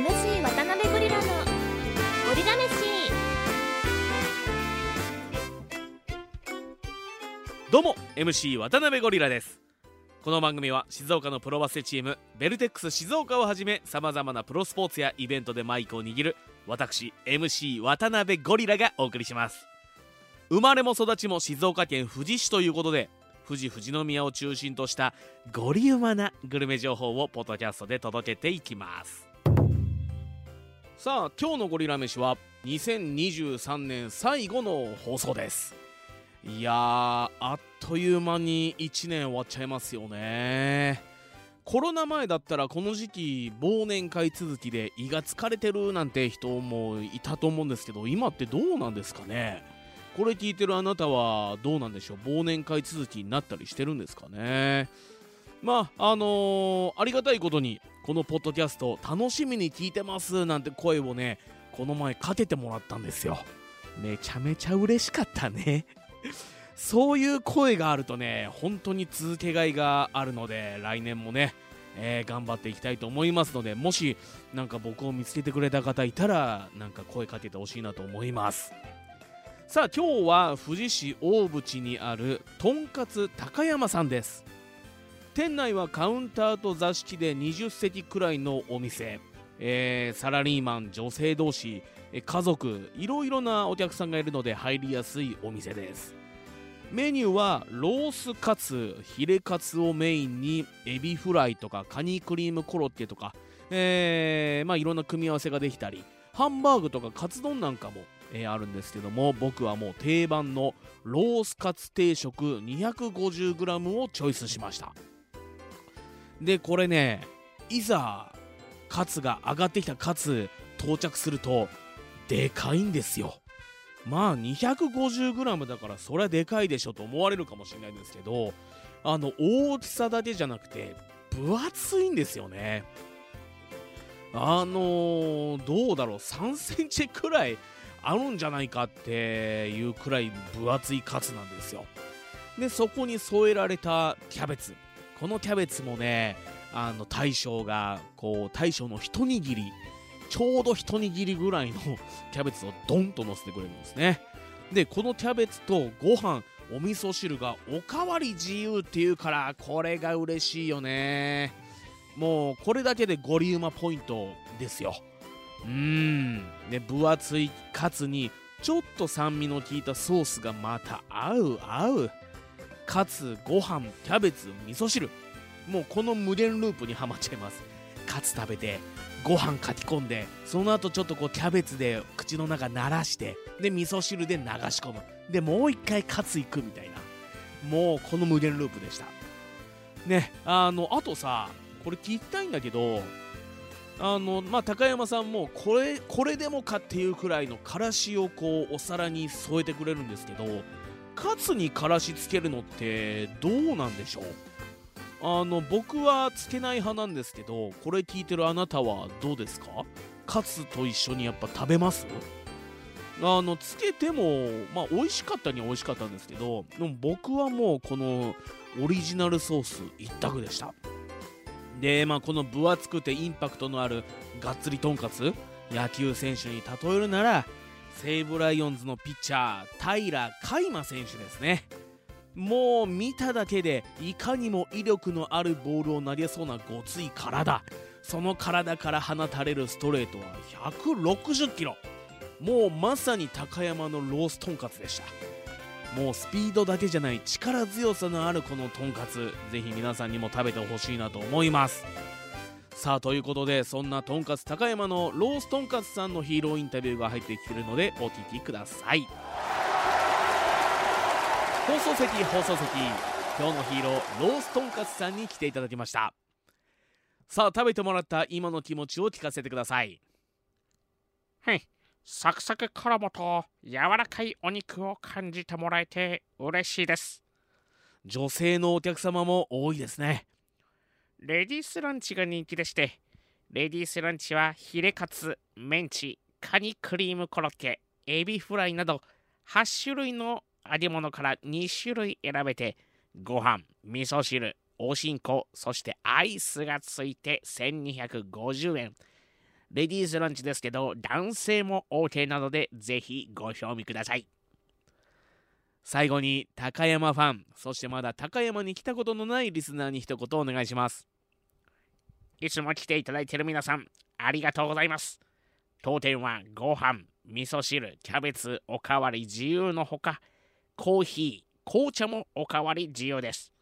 MC 渡辺ゴリラのゴリラ飯。どうも MC 渡辺ゴリラです。この番組は静岡のプロバスケチームベルテックス静岡をはじめさまざまなプロスポーツやイベントでマイクを握る私 MC 渡辺ゴリラがお送りします。生まれも育ちも静岡県富士市ということで富士富士宮を中心としたゴリウマなグルメ情報をポッドキャストで届けていきます。さあ今日のゴリラ飯は2023年最後の放送です。いやーあっという間に1年終わっちゃいますよね。コロナ前だったらこの時期忘年会続きで胃が疲れてるなんて人もいたと思うんですけど今ってどうなんですかね？これ聞いてるあなたはどうなんでしょう？忘年会続きになったりしてるんですかね？まああのー、ありがたいことにこのポッドキャスト楽しみに聞いてますなんて声をねこの前かけてもらったんですよ。めちゃめちゃ嬉しかったね。そういう声があるとね本当に続けがいがあるので来年もね、えー、頑張っていきたいと思いますのでもしなんか僕を見つけてくれた方いたらなんか声かけてほしいなと思います。さあ今日は富士市大淵にあるとんかつ高山さんです。店内はカウンターと座敷で20席くらいのお店、えー、サラリーマン女性同士家族いろいろなお客さんがいるので入りやすいお店です。メニューはロースカツヒレカツをメインにエビフライとかカニクリームコロッケとか、えー、まあいろんな組み合わせができたりハンバーグとかカツ丼なんかもえー、あるんですけども僕はもう定番のロースカツ定食 250g をチョイスしました。でこれねいざカツが上がってきたカツ到着するとでかいんですよ。まあ 250g だからそりゃでかいでしょと思われるかもしれないんですけどあの大きさだけじゃなくて分厚いんですよね。あのー、どうだろう3センチくらいあるんじゃないかっていうくらい分厚いカツなんですよ。でそこに添えられたキャベツ。このキャベツもねあの大将がこう大将の一握りちょうど一握りぐらいの キャベツをドンと乗せてくれるんですね。でこのキャベツとご飯お味噌汁がおかわり自由っていうからこれが嬉しいよね。もうこれだけでゴリウマポイントですよ。うん。ね分厚いカツにちょっと酸味の効いたソースがまた合う合う。かつご飯キャベツ味噌汁。もうこの無限ループにはまっちゃいます。カツ食べてご飯かき込んでその後ちょっとこうキャベツで口の中慣らしてで味噌汁で流し込む。でもう一回カツいくみたいな。もうこの無限ループでした。ねあのあとさこれ聞きたいんだけどあのまあ、高山さんもこれこれでもかっていうくらいのからしをこうお皿に添えてくれるんですけどカツにからしつけるのってどうなんでしょう？あの僕はつけない派なんですけどこれ聞いてるあなたはどうですか？カツと一緒にやっぱ食べます？あのつけてもまあ美味しかったには美味しかったんですけどでも僕はもうこのオリジナルソース一択でした。で、まあ、この分厚くてインパクトのあるがっつりとんかつ野球選手に例えるなら西武ライオンズのピッチャー平海馬選手ですね。もう見ただけでいかにも威力のあるボールを投げそうなごつい体。その体から放たれるストレートは160キロ。もうまさに高山のロースとんかつでした。もうスピードだけじゃない力強さのあるこのとんかつぜひ皆さんにも食べてほしいなと思います。さあということでそんなとんかつ高山のロースとんかつさんのヒーローインタビューが入ってきてるのでお聞きください。放送席放送席今日のヒーローロースとんかつさんに来ていただきました。さあ食べてもらった今の気持ちを聞かせてください。はい。サクサク衣と柔らかいお肉を感じてもらえて嬉しいです。女性のお客様も多いですねレディースランチが人気でしてレディースランチはヒレカツメンチカニクリームコロッケエビフライなど8種類の揚げ物から2種類選べてご飯味噌汁おしんこそしてアイスがついて1250円。レディースランチですけど男性も OK なのでぜひご賞味ください。最後に高山ファンそしてまだ高山に来たことのないリスナーに一言お願いします。いつも来ていただいている皆さんありがとうございます。当店はご飯味噌汁キャベツおかわり自由のほかコーヒー紅茶もおかわり自由です。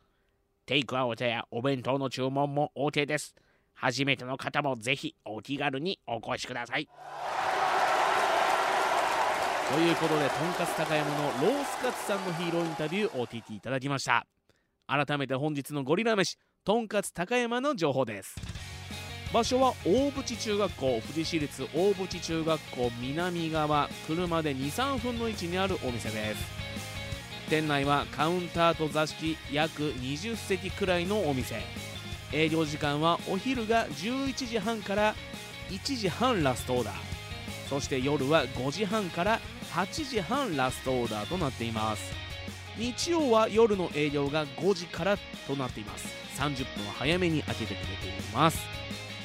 テイクアウトやお弁当の注文も OK です。初めての方もぜひお気軽にお越しください。ということでとんかつ高山のロースカツさんのヒーローインタビューをお聞きいただきました。改めて本日のゴリラ飯とんかつ高山の情報です。場所は大淵中学校富士市立大淵中学校南側車で23分の位置にあるお店です。店内はカウンターと座敷約20席くらいのお店。営業時間はお昼が11時半から1時半ラストオーダー。そして夜は5時半から8時半ラストオーダーとなっています。日曜は夜の営業が5時からとなっています。30分は早めに開けてくれています。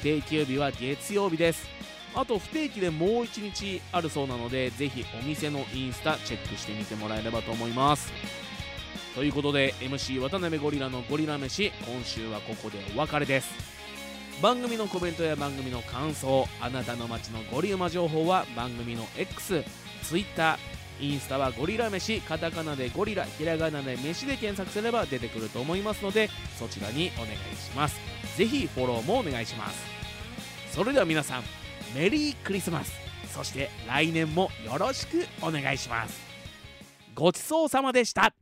定休日は月曜日です。あと不定期でもう1日あるそうなのでぜひお店のインスタチェックしてみてもらえればと思います。ということで MC 渡辺ゴリラのゴリラ飯今週はここでお別れです。番組のコメントや番組の感想あなたの街のゴリウマ情報は番組の X、Twitter、インスタはゴリラ飯カタカナでゴリラひらがなで飯で検索すれば出てくると思いますのでそちらにお願いします。ぜひフォローもお願いします。それでは皆さんメリークリスマス。そして来年もよろしくお願いします。ごちそうさまでした。